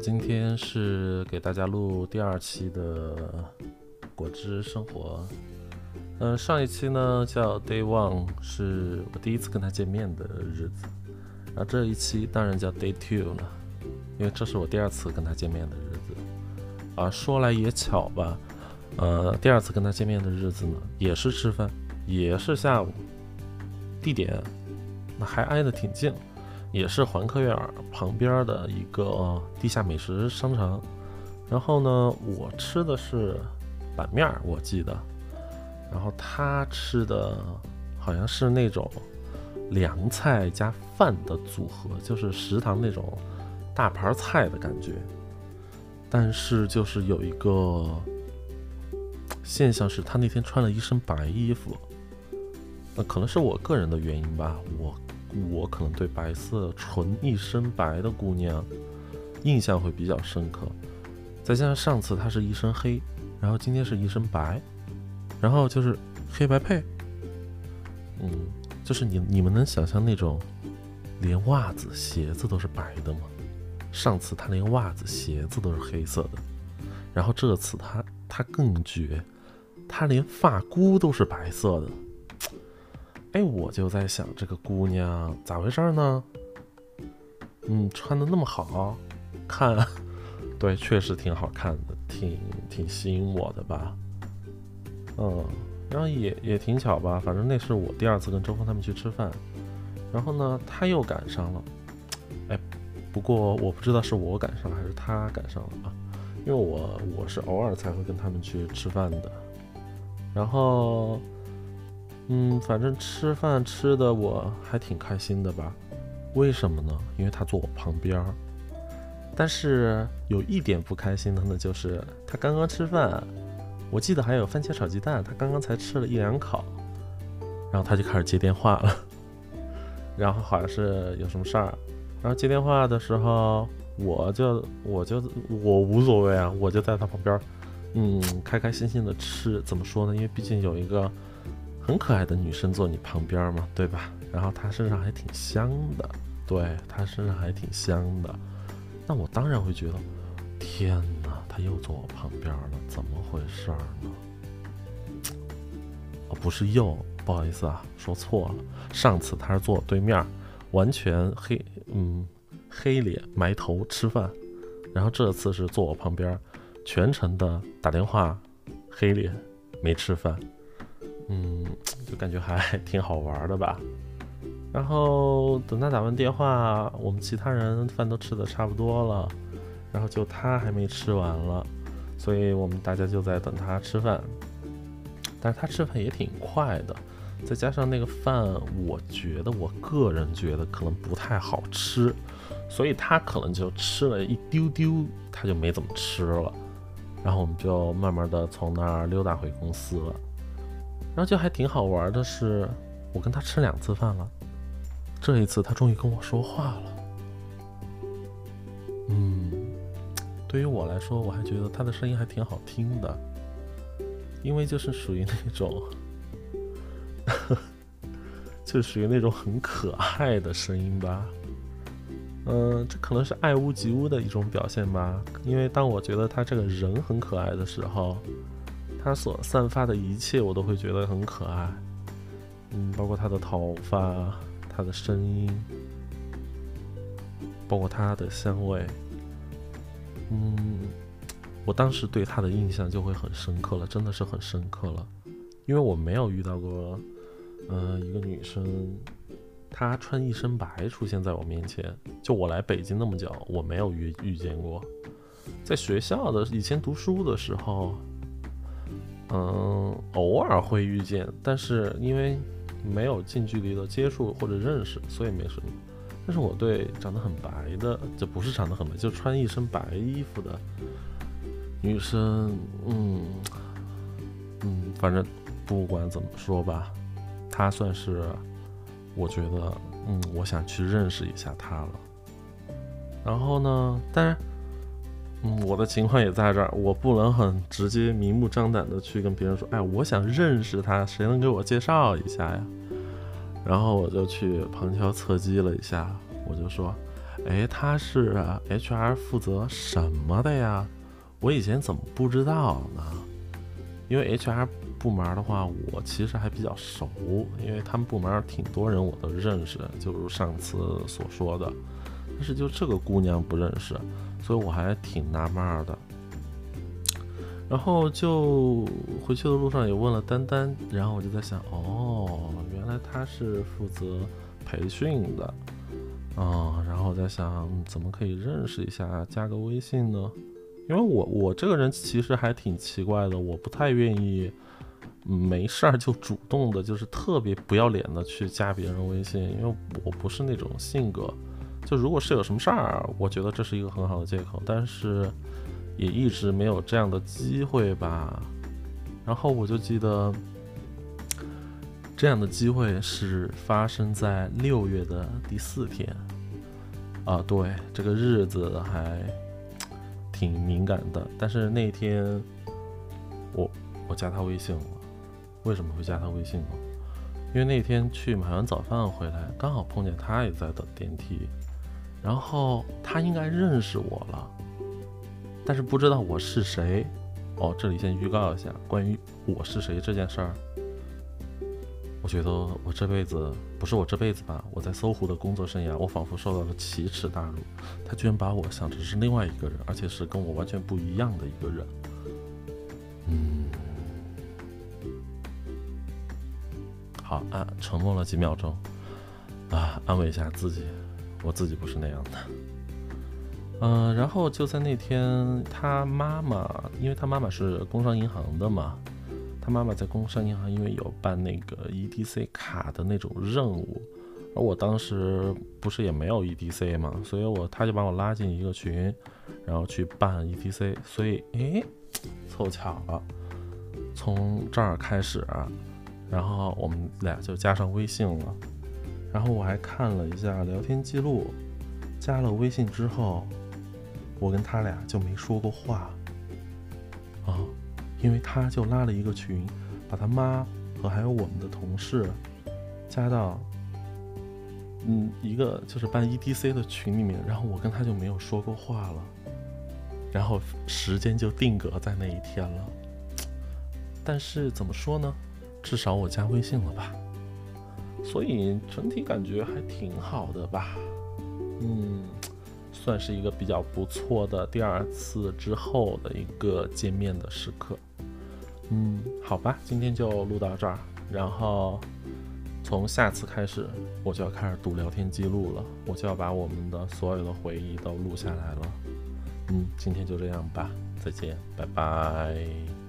今天是给大家录第二期的果汁生活。嗯，上一期呢叫 Day One，是我第一次跟他见面的日子。然后这一期当然叫 Day Two 了，因为这是我第二次跟他见面的日子。啊，说来也巧吧，呃，第二次跟他见面的日子呢，也是吃饭，也是下午，地点那还挨得挺近。也是环科院旁边的一个地下美食商场，然后呢，我吃的是板面，我记得，然后他吃的好像是那种凉菜加饭的组合，就是食堂那种大盘菜的感觉。但是就是有一个现象是，他那天穿了一身白衣服，那可能是我个人的原因吧，我。我可能对白色纯一身白的姑娘印象会比较深刻，再加上上次她是一身黑，然后今天是一身白，然后就是黑白配，嗯，就是你你们能想象那种连袜子鞋子都是白的吗？上次她连袜子鞋子都是黑色的，然后这次她她更绝，她连发箍都是白色的。哎，我就在想这个姑娘咋回事呢？嗯，穿的那么好看，对，确实挺好看的，挺挺吸引我的吧。嗯，然后也也挺巧吧，反正那是我第二次跟周峰他们去吃饭，然后呢，他又赶上了。哎，不过我不知道是我赶上了还是他赶上了啊，因为我我是偶尔才会跟他们去吃饭的，然后。嗯，反正吃饭吃的我还挺开心的吧？为什么呢？因为他坐我旁边儿。但是有一点不开心的呢，就是他刚刚吃饭，我记得还有番茄炒鸡蛋，他刚刚才吃了一两口，然后他就开始接电话了。然后好像是有什么事儿，然后接电话的时候，我就我就我无所谓啊，我就在他旁边，嗯，开开心心的吃。怎么说呢？因为毕竟有一个。很可爱的女生坐你旁边嘛，对吧？然后她身上还挺香的，对她身上还挺香的。那我当然会觉得，天哪，她又坐我旁边了，怎么回事呢？哦，不是又，不好意思啊，说错了。上次她是坐我对面，完全黑，嗯，黑脸埋头吃饭。然后这次是坐我旁边，全程的打电话，黑脸没吃饭。嗯，就感觉还挺好玩的吧。然后等他打完电话，我们其他人饭都吃的差不多了，然后就他还没吃完了，所以我们大家就在等他吃饭。但是他吃饭也挺快的，再加上那个饭，我觉得我个人觉得可能不太好吃，所以他可能就吃了一丢丢，他就没怎么吃了。然后我们就慢慢的从那儿溜达回公司了。然后就还挺好玩的是，我跟他吃两次饭了，这一次他终于跟我说话了。嗯，对于我来说，我还觉得他的声音还挺好听的，因为就是属于那种，就属于那种很可爱的声音吧。嗯，这可能是爱屋及乌的一种表现吧。因为当我觉得他这个人很可爱的时候。他所散发的一切，我都会觉得很可爱，嗯，包括他的头发、他的声音，包括他的香味，嗯，我当时对他的印象就会很深刻了，真的是很深刻了，因为我没有遇到过，嗯，一个女生，她穿一身白出现在我面前，就我来北京那么久，我没有遇遇见过，在学校的以前读书的时候。嗯，偶尔会遇见，但是因为没有近距离的接触或者认识，所以没什么。但是我对长得很白的，就不是长得很白，就穿一身白衣服的女生，嗯嗯，反正不管怎么说吧，她算是我觉得，嗯，我想去认识一下她了。然后呢，当然。嗯，我的情况也在这儿，我不能很直接、明目张胆的去跟别人说，哎，我想认识他，谁能给我介绍一下呀？然后我就去旁敲侧击了一下，我就说，哎，他是 HR 负责什么的呀？我以前怎么不知道呢？因为 HR 部门的话，我其实还比较熟，因为他们部门挺多人我都认识，就如上次所说的。但是就这个姑娘不认识，所以我还挺纳闷的。然后就回去的路上也问了丹丹，然后我就在想，哦，原来她是负责培训的，啊，然后我在想怎么可以认识一下，加个微信呢？因为我我这个人其实还挺奇怪的，我不太愿意没事儿就主动的，就是特别不要脸的去加别人微信，因为我不是那种性格。就如果是有什么事儿，我觉得这是一个很好的借口，但是。也一直没有这样的机会吧，然后我就记得，这样的机会是发生在六月的第四天，啊，对，这个日子还挺敏感的。但是那天，我我加他微信了，为什么会加他微信呢？因为那天去买完早饭回来，刚好碰见他也在等电梯，然后他应该认识我了。但是不知道我是谁，哦，这里先预告一下，关于我是谁这件事儿，我觉得我这辈子不是我这辈子吧，我在搜狐的工作生涯，我仿佛受到了奇耻大辱，他居然把我想成是另外一个人，而且是跟我完全不一样的一个人。嗯，好啊，沉默了几秒钟，啊，安慰一下自己，我自己不是那样的。嗯，然后就在那天，他妈妈，因为他妈妈是工商银行的嘛，他妈妈在工商银行，因为有办那个 EDC 卡的那种任务，而我当时不是也没有 EDC 嘛，所以我他就把我拉进一个群，然后去办 EDC，所以诶，凑巧了，从这儿开始，然后我们俩就加上微信了，然后我还看了一下聊天记录，加了微信之后。我跟他俩就没说过话，啊，因为他就拉了一个群，把他妈和还有我们的同事加到，嗯，一个就是办 EDC 的群里面，然后我跟他就没有说过话了，然后时间就定格在那一天了。但是怎么说呢，至少我加微信了吧，所以整体感觉还挺好的吧，嗯。算是一个比较不错的第二次之后的一个见面的时刻。嗯，好吧，今天就录到这儿。然后从下次开始，我就要开始读聊天记录了，我就要把我们的所有的回忆都录下来了。嗯，今天就这样吧，再见，拜拜。